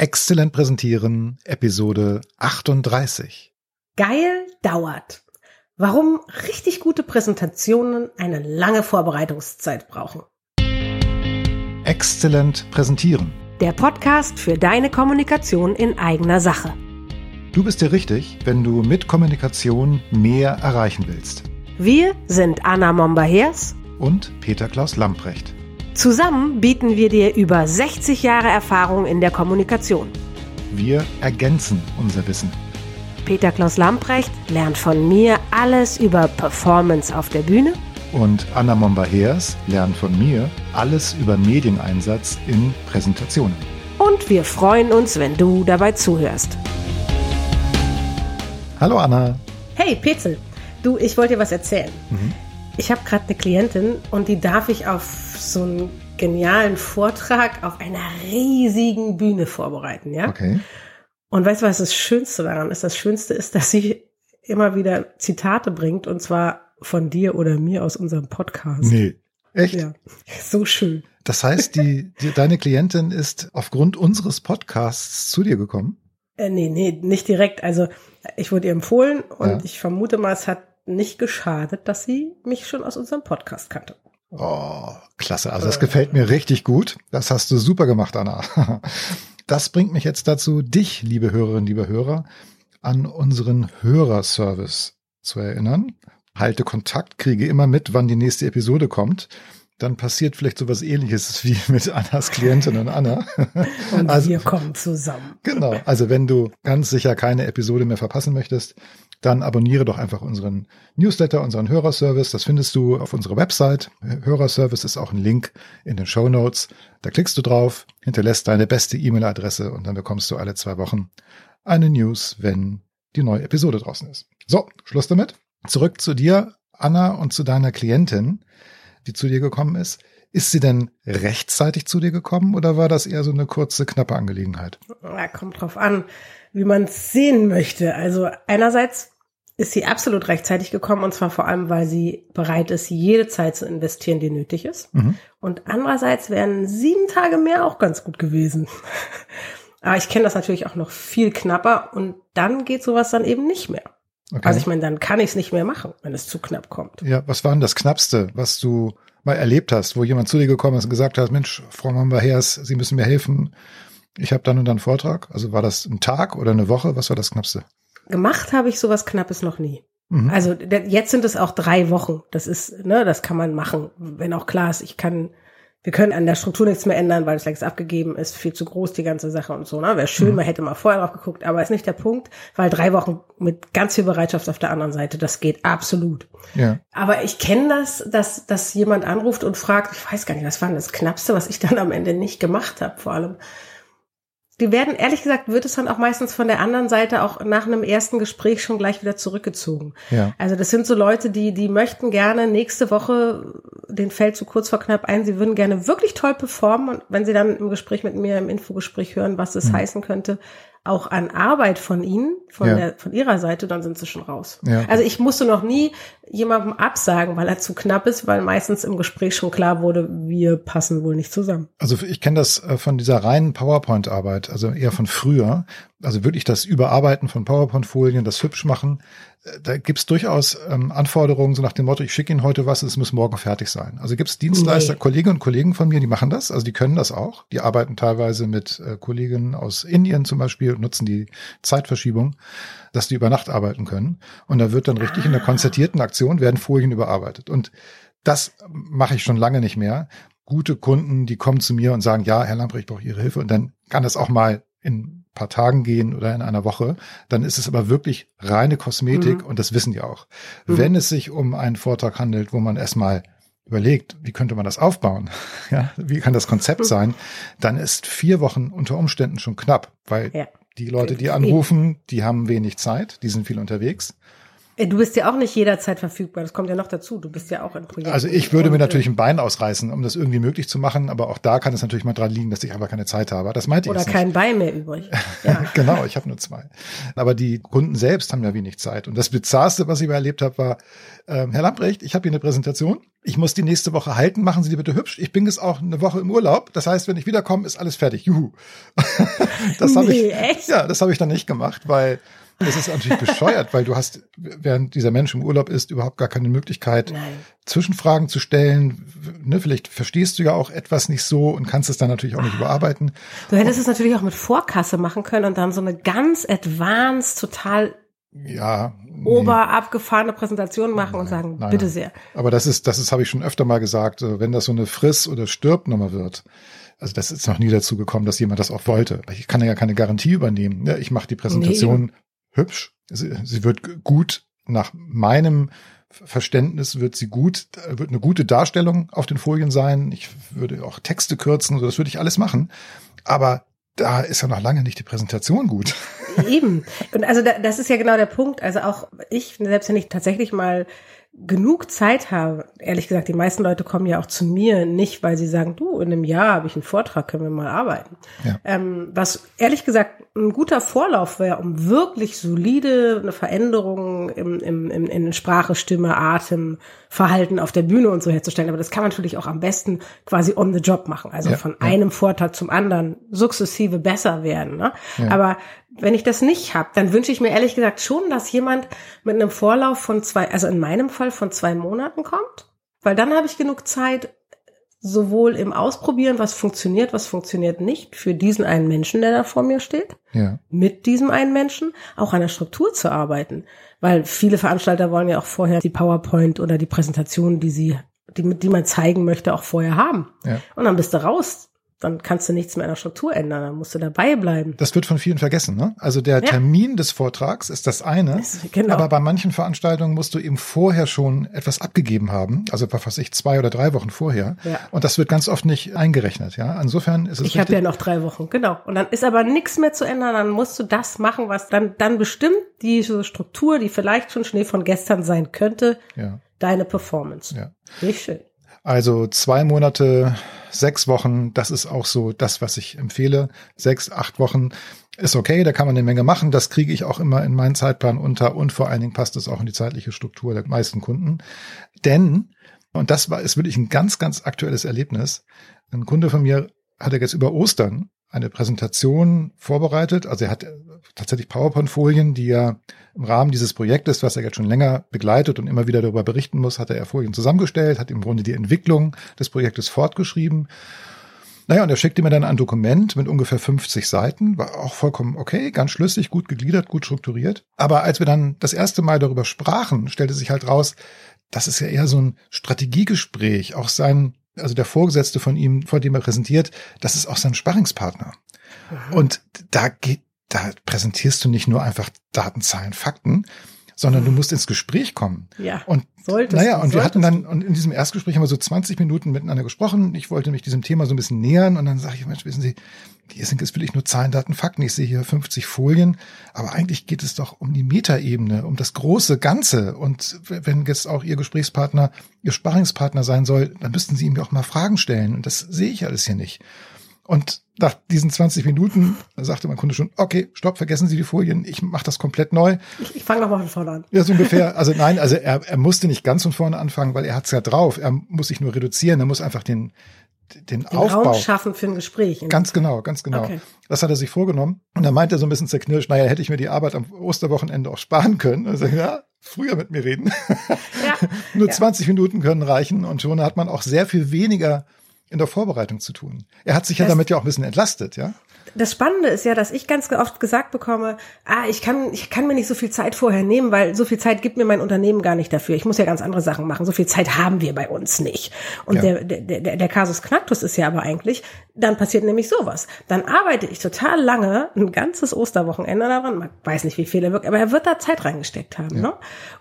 Exzellent präsentieren, Episode 38. Geil dauert. Warum richtig gute Präsentationen eine lange Vorbereitungszeit brauchen. Exzellent präsentieren. Der Podcast für deine Kommunikation in eigener Sache. Du bist dir richtig, wenn du mit Kommunikation mehr erreichen willst. Wir sind Anna Momba-Hers Und Peter Klaus Lamprecht. Zusammen bieten wir dir über 60 Jahre Erfahrung in der Kommunikation. Wir ergänzen unser Wissen. Peter Klaus Lamprecht lernt von mir alles über Performance auf der Bühne Und Anna Momba-Heers lernt von mir alles über Medieneinsatz in Präsentationen. und wir freuen uns, wenn du dabei zuhörst. Hallo Anna. Hey Petzel, du, ich wollte dir was erzählen. Ich habe gerade eine Klientin und die darf ich auf so einen genialen Vortrag auf einer riesigen Bühne vorbereiten, ja? Okay. Und weißt du, was das Schönste daran ist? Das Schönste ist, dass sie immer wieder Zitate bringt und zwar von dir oder mir aus unserem Podcast. Nee. Echt? Ja, so schön. Das heißt, die, die, deine Klientin ist aufgrund unseres Podcasts zu dir gekommen? Äh, nee, nee, nicht direkt. Also ich wurde ihr empfohlen und Ja. ich vermute mal, es hat nicht geschadet, dass sie mich schon aus unserem Podcast kannte. Oh, klasse. Also das gefällt mir richtig gut. Das hast du super gemacht, Anna. Das bringt mich jetzt dazu, dich, liebe Hörerinnen, liebe Hörer, an unseren Hörerservice zu erinnern. Halte Kontakt, kriege immer mit, wann die nächste Episode kommt. Dann passiert vielleicht sowas ähnliches wie mit Annas Klientin und Anna. Und Also- wir kommen zusammen. Genau. Also wenn du ganz sicher keine Episode mehr verpassen möchtest, dann abonniere doch einfach unseren Newsletter, unseren Hörerservice. Das findest du auf unserer Website. Hörerservice ist auch ein Link in den Show Notes. Da klickst du drauf, hinterlässt deine beste E-Mail-Adresse und dann bekommst du alle zwei Wochen eine News, wenn die neue Episode draußen ist. So, Schluss damit. Zurück zu dir, Anna, und zu deiner Klientin, die zu dir gekommen ist. Ist sie denn rechtzeitig zu dir gekommen oder war das eher so eine kurze, knappe Angelegenheit? Ja, kommt drauf an, wie man es sehen möchte. Also einerseits ist sie absolut rechtzeitig gekommen und zwar vor allem, weil sie bereit ist, jede Zeit zu investieren, die nötig ist. Mhm. Und andererseits wären sieben Tage mehr auch ganz gut gewesen. Aber ich kenne das natürlich auch noch viel knapper und dann geht sowas dann eben nicht mehr. Okay. Also ich meine, dann kann ich es nicht mehr machen, wenn es zu knapp kommt. ja, was war denn das Knappste, was du mal erlebt hast, wo jemand zu dir gekommen ist und gesagt hat, Mensch, Frau Mamba-Hers, Sie müssen mir helfen. Ich habe dann und dann Vortrag. Also war das ein Tag oder eine Woche? Was war das Knappste? Gemacht habe ich sowas Knappes noch nie. Mhm. Also jetzt sind es auch drei Wochen. Das ist, ne, das kann man machen. Wenn auch klar ist, ich kann, wir können an der Struktur nichts mehr ändern, weil es längst abgegeben ist, viel zu groß die ganze Sache und so. Ne? Wäre schön, man hätte mal vorher drauf geguckt, aber ist nicht der Punkt, weil drei Wochen mit ganz viel Bereitschaft auf der anderen Seite, das geht absolut. Ja. Aber ich kenne das, dass, dass jemand anruft und fragt, ich weiß gar nicht, was war denn das Knappste, was ich dann am Ende nicht gemacht habe, vor allem. Die werden, ehrlich gesagt, wird es dann auch meistens von der anderen Seite auch nach einem ersten Gespräch schon gleich wieder zurückgezogen. Ja. Also das sind so Leute, die, die möchten gerne nächste Woche den fällt zu kurz vor knapp ein, sie würden gerne wirklich toll performen und wenn sie dann im Gespräch mit mir, im Infogespräch hören, was es heißen könnte, auch an Arbeit von ihnen, von, Ja. der, von ihrer Seite, dann sind sie schon raus. Ja. Also ich musste noch nie jemandem absagen, weil er zu knapp ist, weil meistens im Gespräch schon klar wurde, wir passen wohl nicht zusammen. Also ich kenne das äh, von dieser reinen PowerPoint-Arbeit, also eher von früher. Also wirklich das Überarbeiten von PowerPoint-Folien, das hübsch machen. Äh, Da gibt's durchaus ähm, Anforderungen, so nach dem Motto, ich schicke Ihnen heute was, es muss morgen fertig sein. Also gibt's Dienstleister, Nee. Kolleginnen und Kollegen von mir, die machen das, also die können das auch. Die arbeiten teilweise mit äh, Kolleginnen aus Indien zum Beispiel und nutzen die Zeitverschiebung, dass die über Nacht arbeiten können. Und da wird dann richtig in der konzertierten Aktion werden Folien überarbeitet. Und das mache ich schon lange nicht mehr. Gute Kunden, die kommen zu mir und sagen, ja, Herr Lamprecht, ich brauche Ihre Hilfe. Und dann kann das auch mal in paar Tagen gehen oder in einer Woche. Dann ist es aber wirklich reine Kosmetik Mhm. und das wissen die auch. Mhm. Wenn es sich um einen Vortrag handelt, wo man erstmal überlegt, wie könnte man das aufbauen? Ja, wie kann das Konzept Mhm. sein? Dann ist vier Wochen unter Umständen schon knapp, weil Ja. die Leute, die anrufen, die haben wenig Zeit, die sind viel unterwegs. Du bist ja auch nicht jederzeit verfügbar. Das kommt ja noch dazu. Du bist ja auch in Projekten. Also ich würde mir natürlich ein Bein ausreißen, um das irgendwie möglich zu machen. Aber auch da kann es natürlich mal dran liegen, dass ich einfach keine Zeit habe. Das meinte Oder ich. Oder kein Bein mehr übrig. Ja. genau, ich habe nur zwei. Aber die Kunden selbst haben ja wenig Zeit. Und das Bizarrste, was ich erlebt habe, war, äh, Herr Lamprecht, ich habe hier eine Präsentation. Ich muss die nächste Woche halten. Machen Sie die bitte hübsch. Ich bin jetzt auch eine Woche im Urlaub. Das heißt, wenn ich wiederkomme, ist alles fertig. Juhu. das habe nee, ich. Echt? Ja, das habe ich dann nicht gemacht, weil das ist natürlich bescheuert, weil du hast, während dieser Mensch im Urlaub ist, überhaupt gar keine Möglichkeit, Nein. Zwischenfragen zu stellen. Ne, vielleicht verstehst du ja auch etwas nicht so und kannst es dann natürlich auch nicht überarbeiten. Du hättest es natürlich auch mit Vorkasse machen können und dann so eine ganz advanced, total ja, nee. oberabgefahrene Präsentation machen Nein, und sagen, nein, bitte nein. sehr. Aber das ist, das ist, habe ich schon öfter mal gesagt, äh, wenn das so eine Friss- oder Stirb-Nummer wird. Also das ist noch nie dazu gekommen, dass jemand das auch wollte. Ich kann ja keine Garantie übernehmen. ne? Ich mache die Präsentation hübsch. Sie, sie wird gut nach meinem Verständnis wird sie gut, wird eine gute Darstellung auf den Folien sein. Ich würde auch Texte kürzen, das würde ich alles machen. Aber da ist ja noch lange nicht die Präsentation gut. Eben. Und also da, das ist ja genau der Punkt. Also auch ich, selbst wenn ich tatsächlich mal genug Zeit habe, ehrlich gesagt, die meisten Leute kommen ja auch zu mir nicht, weil sie sagen, du, in einem Jahr habe ich einen Vortrag, können wir mal arbeiten. Ja. Ähm, was ehrlich gesagt ein guter Vorlauf wäre, um wirklich solide eine Veränderung im, im, im, in Sprache, Stimme, Atem, Verhalten auf der Bühne und so herzustellen. Aber das kann man natürlich auch am besten quasi on the job machen. Also Ja, von ja. einem Vortrag zum anderen sukzessive besser werden. Ne? Aber wenn ich das nicht habe, dann wünsche ich mir ehrlich gesagt schon, dass jemand mit einem Vorlauf von zwei, also in meinem Fall von zwei Monaten kommt, weil dann habe ich genug Zeit, sowohl im Ausprobieren, was funktioniert, was funktioniert nicht, für diesen einen Menschen, der da vor mir steht, Ja, mit diesem einen Menschen, auch an der Struktur zu arbeiten. Weil viele Veranstalter wollen ja auch vorher die PowerPoint oder die Präsentation, die sie, die, die man zeigen möchte, auch vorher haben. ja. Und dann bist du raus. Dann kannst du nichts mehr an der Struktur ändern. Dann musst du dabei bleiben. Das wird von vielen vergessen. Ne? Also der Termin des Vortrags ist das eine, genau. aber bei manchen Veranstaltungen musst du eben vorher schon etwas abgegeben haben, also was weiß ich, zwei oder drei Wochen vorher. Ja. Und das wird ganz oft nicht eingerechnet. Ja, insofern ist es Ich habe richtig. ja noch drei Wochen, genau. Und dann ist aber nichts mehr zu ändern. Dann musst du das machen, was dann, dann bestimmt diese Struktur, die vielleicht schon Schnee von gestern sein könnte, ja, deine Performance. ja. Nicht schön. Also zwei Monate, sechs Wochen, das ist auch so das, was ich empfehle. Sechs, acht Wochen ist okay, da kann man eine Menge machen. Das kriege ich auch immer in meinen Zeitplan unter und vor allen Dingen passt es auch in die zeitliche Struktur der meisten Kunden. Denn, und das war, ist wirklich ein ganz, ganz aktuelles Erlebnis. Ein Kunde von mir hatte jetzt über Ostern eine Präsentation vorbereitet. Also er hat äh, tatsächlich PowerPoint-Folien, die er im Rahmen dieses Projektes, was er jetzt schon länger begleitet und immer wieder darüber berichten muss, hat er Folien zusammengestellt, hat im Grunde die Entwicklung des Projektes fortgeschrieben. Naja, und er schickte mir dann ein Dokument mit ungefähr 50 Seiten, war auch vollkommen okay, ganz schlüssig, gut gegliedert, gut strukturiert. Aber als wir dann das erste Mal darüber sprachen, stellte sich halt raus, das ist ja eher so ein Strategiegespräch. Auch sein, also der Vorgesetzte von ihm, vor dem er präsentiert, das ist auch sein Sparringspartner. Und da geht, da präsentierst du nicht nur einfach Daten, Zahlen, Fakten, sondern du musst ins Gespräch kommen. Ja. Und Solltest naja, und wir hatten dann, und in diesem Erstgespräch haben wir so 20 Minuten miteinander gesprochen. Ich wollte mich diesem Thema so ein bisschen nähern und dann sage ich, Mensch, wissen Sie, hier sind jetzt wirklich nur Zahlen, Daten, Fakten. Ich sehe hier 50 Folien, aber eigentlich geht es doch um die Metaebene, um das große Ganze. Und wenn jetzt auch Ihr Gesprächspartner, Ihr Sparringspartner sein soll, dann müssten Sie ihm auch mal Fragen stellen. Und das sehe ich alles hier nicht. Und nach diesen 20 Minuten sagte mein Kunde schon, okay, stopp, vergessen Sie die Folien, ich mache das komplett neu. Ich, ich fange nochmal von vorne an. Ja, so ungefähr. Also nein, also er, er musste nicht ganz von vorne anfangen, weil er hat's ja drauf. Er muss sich nur reduzieren, er muss einfach den, den, Den Aufbau. Raum schaffen für ein Gespräch. Ganz genau, ganz genau. Okay. Das hat er sich vorgenommen. Und dann meinte er so ein bisschen zerknirscht, naja, hätte ich mir die Arbeit am Osterwochenende auch sparen können. Also ja, früher mit mir reden. Ja. Nur Ja. 20 Minuten können reichen und schon hat man auch sehr viel weniger in der Vorbereitung zu tun. Er hat sich ja Das- damit ja auch ein bisschen entlastet, ja? Das Spannende ist ja, dass ich ganz oft gesagt bekomme, ah, ich kann, ich kann mir nicht so viel Zeit vorher nehmen, weil so viel Zeit gibt mir mein Unternehmen gar nicht dafür. Ich muss ja ganz andere Sachen machen. So viel Zeit haben wir bei uns nicht. Und Ja. der, der, der, der Kasus Knacktus ist ja aber eigentlich, dann passiert nämlich sowas. Dann arbeite ich total lange, ein ganzes Osterwochenende daran, man weiß nicht, wie viel er wirkt, aber er wird da Zeit reingesteckt haben. Ne?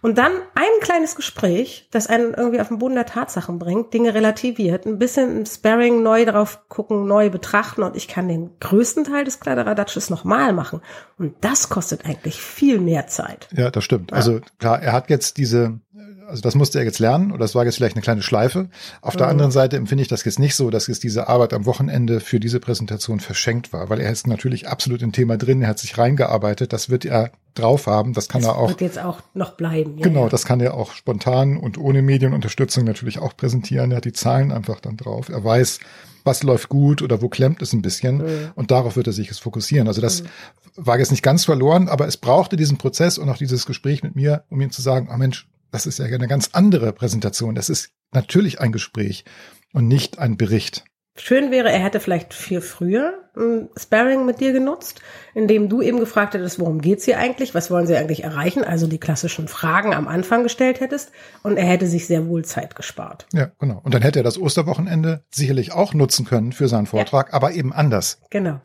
Und dann ein kleines Gespräch, das einen irgendwie auf den Boden der Tatsachen bringt, Dinge relativiert, ein bisschen im Sparring neu drauf gucken, neu betrachten und ich kann den größten größten Teil des Kladderadatschs nochmal machen. Und das kostet eigentlich viel mehr Zeit. Ja, das stimmt. Ja. Also klar, er hat jetzt diese also das musste er jetzt lernen oder das war jetzt vielleicht eine kleine Schleife. Auf mhm. der anderen Seite empfinde ich das jetzt nicht so, dass jetzt diese Arbeit am Wochenende für diese Präsentation verschenkt war, weil er ist natürlich absolut im Thema drin, er hat sich reingearbeitet, das wird er drauf haben, das kann das er auch. Wird jetzt auch noch bleiben. Ja, genau, ja. das kann er auch spontan und ohne Medienunterstützung natürlich auch präsentieren. Er hat die Zahlen einfach dann drauf. Er weiß, was läuft gut oder wo klemmt es ein bisschen mhm. und darauf wird er sich jetzt fokussieren. Also das mhm. war jetzt nicht ganz verloren, aber es brauchte diesen Prozess und auch dieses Gespräch mit mir, um ihm zu sagen, oh Mensch, das ist ja eine ganz andere Präsentation. Das ist natürlich ein Gespräch und nicht ein Bericht. Schön wäre, er hätte vielleicht viel früher ein Sparring mit dir genutzt, indem du eben gefragt hättest, worum geht's hier eigentlich, was wollen sie eigentlich erreichen, also die klassischen Fragen am Anfang gestellt hättest und er hätte sich sehr wohl Zeit gespart. Ja, genau. Und dann hätte er das Osterwochenende sicherlich auch nutzen können für seinen Vortrag, ja. aber eben anders. Genau.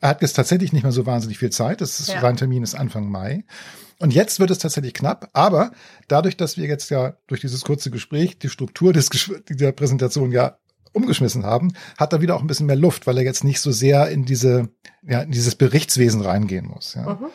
Er hat jetzt tatsächlich nicht mehr so wahnsinnig viel Zeit. Das ist, ja. sein Termin ist Anfang Mai. Und jetzt wird es tatsächlich knapp, aber dadurch, dass wir jetzt ja durch dieses kurze Gespräch die Struktur des, dieser Präsentation ja umgeschmissen haben, hat er wieder auch ein bisschen mehr Luft, weil er jetzt nicht so sehr in diese, ja, in dieses Berichtswesen reingehen muss. Ja. Mhm.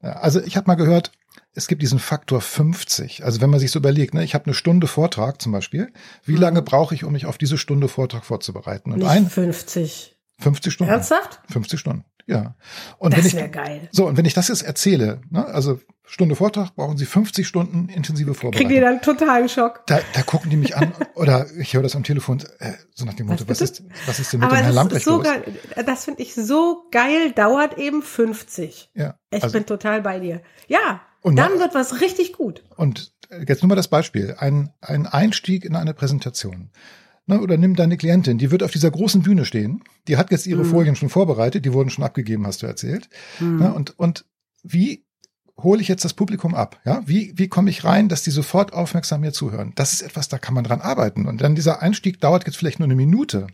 Also ich habe mal gehört, es gibt diesen Faktor 50. Also wenn man sich so überlegt, ne, ich habe eine Stunde Vortrag zum Beispiel, wie mhm. lange brauche ich, um mich auf diese Stunde Vortrag vorzubereiten? Und nicht ein 50. 50 Stunden. Ernsthaft? 50 Stunden. Ja. Und das wäre geil. So, und wenn ich das jetzt erzähle, ne, also Stunde Vortrag, brauchen Sie 50 Stunden intensive Vorbereitung. Kriegen die dann totalen Schock. Da, da gucken die mich an oder ich höre das am Telefon, äh, so nach dem Motto, was, was ist, was ist denn mit Aber dem Herrn Lamprecht so geil, Das finde ich so geil, dauert eben 50. Ja. Ich also, bin total bei dir. Ja, und dann wird was richtig gut. Und jetzt nur mal das Beispiel. Ein, ein Einstieg in eine Präsentation. Ne, oder nimm deine Klientin, die wird auf dieser großen Bühne stehen, die hat jetzt ihre mhm. Folien schon vorbereitet, die wurden schon abgegeben, hast du erzählt. Mhm. Ne, und, und wie hole ich jetzt das Publikum ab? Ja, wie, wie komme ich rein, dass die sofort aufmerksam mir zuhören? Das ist etwas, da kann man dran arbeiten. Und dann dieser Einstieg dauert jetzt vielleicht nur eine Minute.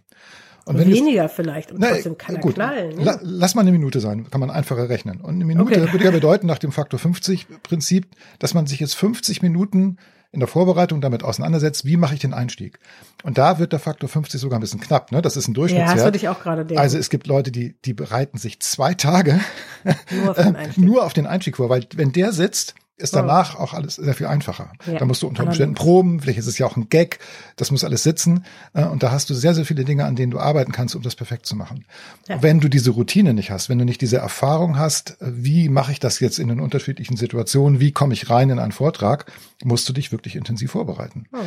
Und wenn Weniger vielleicht und na, trotzdem kann gut, knallen. Ne? La, lass mal eine Minute sein, kann man einfacher rechnen. Und eine Minute okay. würde ja bedeuten, nach dem Faktor 50 Prinzip, dass man sich jetzt 50 Minuten in der Vorbereitung damit auseinandersetzt, wie mache ich den Einstieg. Und da wird der Faktor 50 sogar ein bisschen knapp. Ne? Das ist ein Durchschnittswert. Ja, das würde ich auch gerade denken. Also es gibt Leute, die, die bereiten sich zwei Tage nur auf den Einstieg, nur auf den Einstieg vor, weil wenn der sitzt, ist danach auch alles sehr viel einfacher. Ja, da musst du unter Umständen proben, vielleicht ist es ja auch ein Gag, das muss alles sitzen äh, und da hast du sehr, sehr viele Dinge, an denen du arbeiten kannst, um das perfekt zu machen. Ja. Wenn du diese Routine nicht hast, wenn du nicht diese Erfahrung hast, äh, wie mache ich das jetzt in den unterschiedlichen Situationen, wie komme ich rein in einen Vortrag, musst du dich wirklich intensiv vorbereiten. Hm.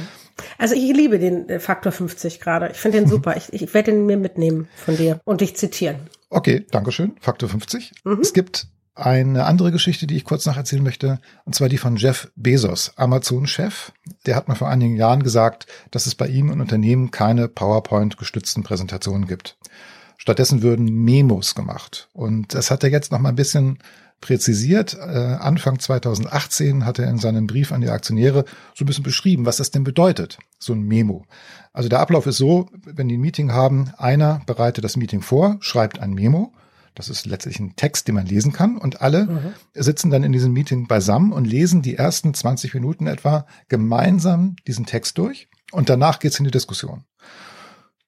Also ich liebe den äh, Faktor 50 gerade. Ich finde den super. ich, ich werde den mir mitnehmen von dir und dich zitieren. Okay, Dankeschön. Faktor 50. Mhm. Es gibt eine andere Geschichte, die ich kurz noch erzählen möchte, und zwar die von Jeff Bezos, Amazon-Chef. Der hat mal vor einigen Jahren gesagt, dass es bei ihm in Unternehmen keine PowerPoint-gestützten Präsentationen gibt. Stattdessen würden Memos gemacht. Und das hat er jetzt noch mal ein bisschen präzisiert. Äh, Anfang 2018 hat er in seinem Brief an die Aktionäre so ein bisschen beschrieben, was das denn bedeutet, so ein Memo. Also der Ablauf ist so, wenn die ein Meeting haben, einer bereitet das Meeting vor, schreibt ein Memo das ist letztlich ein Text, den man lesen kann. Und alle mhm. sitzen dann in diesem Meeting beisammen und lesen die ersten 20 Minuten etwa gemeinsam diesen Text durch. Und danach geht's in die Diskussion.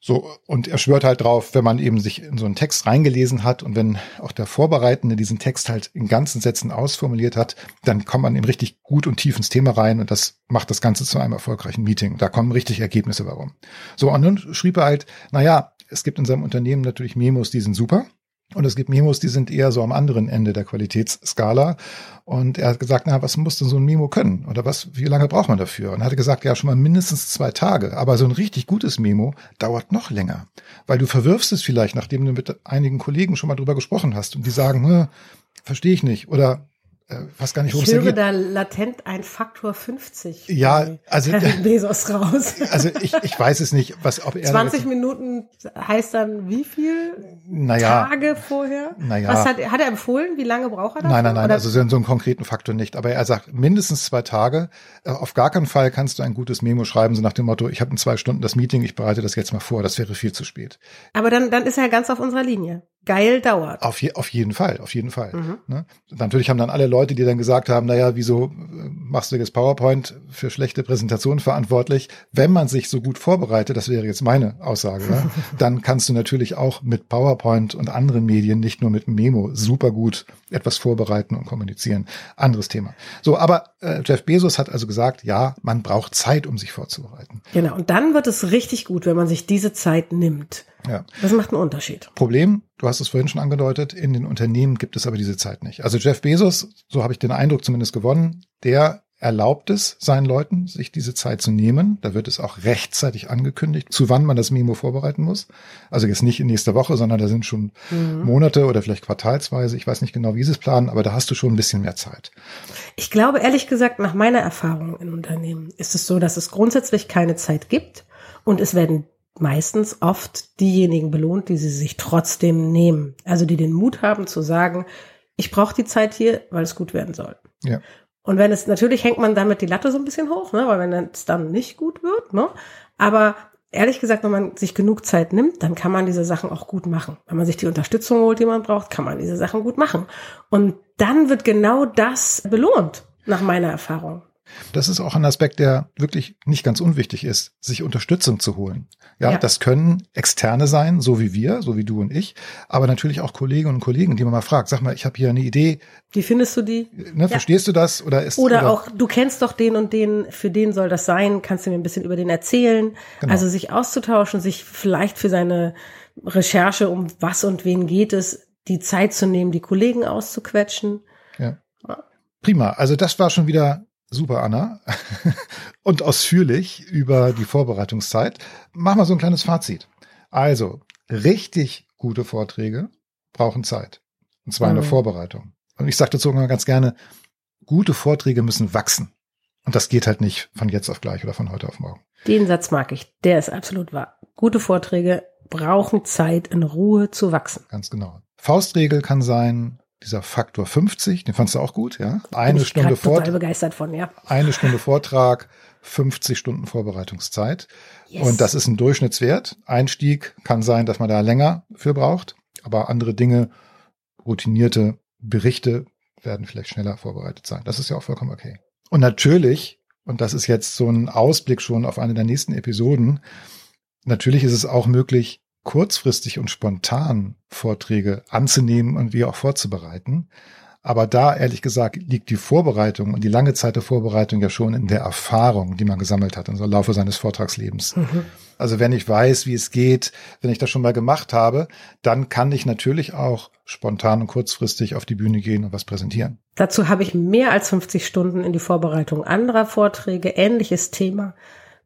So, und er schwört halt drauf, wenn man eben sich in so einen Text reingelesen hat und wenn auch der Vorbereitende diesen Text halt in ganzen Sätzen ausformuliert hat, dann kommt man eben richtig gut und tief ins Thema rein und das macht das Ganze zu einem erfolgreichen Meeting. Da kommen richtig Ergebnisse warum. So, und dann schrieb er halt, na ja, es gibt in seinem Unternehmen natürlich Memos, die sind super. Und es gibt Memos, die sind eher so am anderen Ende der Qualitätsskala. Und er hat gesagt, na, was muss denn so ein Memo können? Oder was, wie lange braucht man dafür? Und er hatte gesagt, ja, schon mal mindestens zwei Tage. Aber so ein richtig gutes Memo dauert noch länger. Weil du verwirfst es vielleicht, nachdem du mit einigen Kollegen schon mal drüber gesprochen hast und die sagen, hm, verstehe ich nicht. Oder äh, weiß gar nicht, worum. Ich höre da latent ein Faktor 50. Ja, also Bezos raus. Also ich, ich weiß es nicht, was ob er 20 Minuten heißt dann wie viel naja, Tage vorher? Naja. Was hat, hat er empfohlen? Wie lange braucht er dafür? Nein, nein, nein, Oder? also so einen konkreten Faktor nicht. Aber er sagt mindestens zwei Tage. Äh, auf gar keinen Fall kannst du ein gutes Memo schreiben, so nach dem Motto, ich habe in zwei Stunden das Meeting, ich bereite das jetzt mal vor. Das wäre viel zu spät. Aber dann, dann ist er ganz auf unserer Linie. Geil dauert. Auf, je, auf jeden Fall, auf jeden Fall. Mhm. Ne? Natürlich haben dann alle Leute, die dann gesagt haben, naja, wieso äh, machst du jetzt PowerPoint für schlechte Präsentationen verantwortlich? Wenn man sich so gut vorbereitet, das wäre jetzt meine Aussage, ja, dann kannst du natürlich auch mit PowerPoint und anderen Medien, nicht nur mit Memo, super gut etwas vorbereiten und kommunizieren. Anderes Thema. So, aber äh, Jeff Bezos hat also gesagt, ja, man braucht Zeit, um sich vorzubereiten. Genau, und dann wird es richtig gut, wenn man sich diese Zeit nimmt. Ja. Das macht einen Unterschied. Problem, du hast es vorhin schon angedeutet, in den Unternehmen gibt es aber diese Zeit nicht. Also Jeff Bezos, so habe ich den Eindruck zumindest gewonnen, der erlaubt es seinen Leuten, sich diese Zeit zu nehmen. Da wird es auch rechtzeitig angekündigt, zu wann man das Memo vorbereiten muss. Also jetzt nicht in nächster Woche, sondern da sind schon mhm. Monate oder vielleicht quartalsweise. Ich weiß nicht genau, wie sie es planen, aber da hast du schon ein bisschen mehr Zeit. Ich glaube, ehrlich gesagt, nach meiner Erfahrung in Unternehmen ist es so, dass es grundsätzlich keine Zeit gibt und es werden meistens oft diejenigen belohnt, die sie sich trotzdem nehmen. Also die den Mut haben zu sagen, ich brauche die Zeit hier, weil es gut werden soll. Ja. Und wenn es, natürlich hängt man damit die Latte so ein bisschen hoch, ne, weil wenn es dann nicht gut wird, ne, aber ehrlich gesagt, wenn man sich genug Zeit nimmt, dann kann man diese Sachen auch gut machen. Wenn man sich die Unterstützung holt, die man braucht, kann man diese Sachen gut machen. Und dann wird genau das belohnt, nach meiner Erfahrung. Das ist auch ein Aspekt, der wirklich nicht ganz unwichtig ist, sich Unterstützung zu holen. Ja, ja, das können Externe sein, so wie wir, so wie du und ich, aber natürlich auch Kolleginnen und Kollegen, die man mal fragt, sag mal, ich habe hier eine Idee. Wie findest du die? Ne, ja. Verstehst du das oder ist oder, oder auch du kennst doch den und den, für den soll das sein, kannst du mir ein bisschen über den erzählen? Genau. Also sich auszutauschen, sich vielleicht für seine Recherche um was und wen geht es, die Zeit zu nehmen, die Kollegen auszuquetschen. Ja. Prima. Also das war schon wieder Super, Anna. und ausführlich über die Vorbereitungszeit. Mach mal so ein kleines Fazit. Also, richtig gute Vorträge brauchen Zeit. Und zwar in der mhm. Vorbereitung. Und ich sage dazu immer ganz gerne, gute Vorträge müssen wachsen. Und das geht halt nicht von jetzt auf gleich oder von heute auf morgen. Den Satz mag ich. Der ist absolut wahr. Gute Vorträge brauchen Zeit, in Ruhe zu wachsen. Ganz genau. Faustregel kann sein, dieser Faktor 50, den fandst du auch gut, ja? Eine Bin Stunde Vortrag. begeistert von, ja. Eine Stunde Vortrag, 50 Stunden Vorbereitungszeit. Yes. Und das ist ein Durchschnittswert. Einstieg kann sein, dass man da länger für braucht, aber andere Dinge, routinierte Berichte werden vielleicht schneller vorbereitet sein. Das ist ja auch vollkommen okay. Und natürlich, und das ist jetzt so ein Ausblick schon auf eine der nächsten Episoden, natürlich ist es auch möglich, kurzfristig und spontan Vorträge anzunehmen und die auch vorzubereiten. Aber da, ehrlich gesagt, liegt die Vorbereitung und die lange Zeit der Vorbereitung ja schon in der Erfahrung, die man gesammelt hat im Laufe seines Vortragslebens. Mhm. Also wenn ich weiß, wie es geht, wenn ich das schon mal gemacht habe, dann kann ich natürlich auch spontan und kurzfristig auf die Bühne gehen und was präsentieren. Dazu habe ich mehr als 50 Stunden in die Vorbereitung anderer Vorträge, ähnliches Thema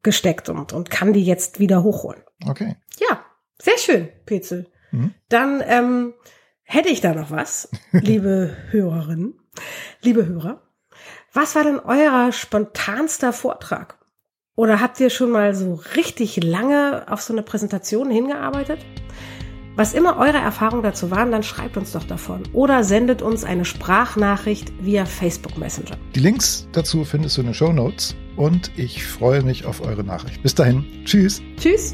gesteckt und, und kann die jetzt wieder hochholen. Okay. Ja, sehr schön, Petzel. Mhm. Dann ähm, hätte ich da noch was, liebe Hörerinnen, liebe Hörer. Was war denn euer spontanster Vortrag? Oder habt ihr schon mal so richtig lange auf so eine Präsentation hingearbeitet? Was immer eure Erfahrungen dazu waren, dann schreibt uns doch davon oder sendet uns eine Sprachnachricht via Facebook Messenger. Die Links dazu findest du in den Show Notes und ich freue mich auf eure Nachricht. Bis dahin. Tschüss. Tschüss.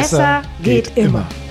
Besser, geht, geht immer. immer.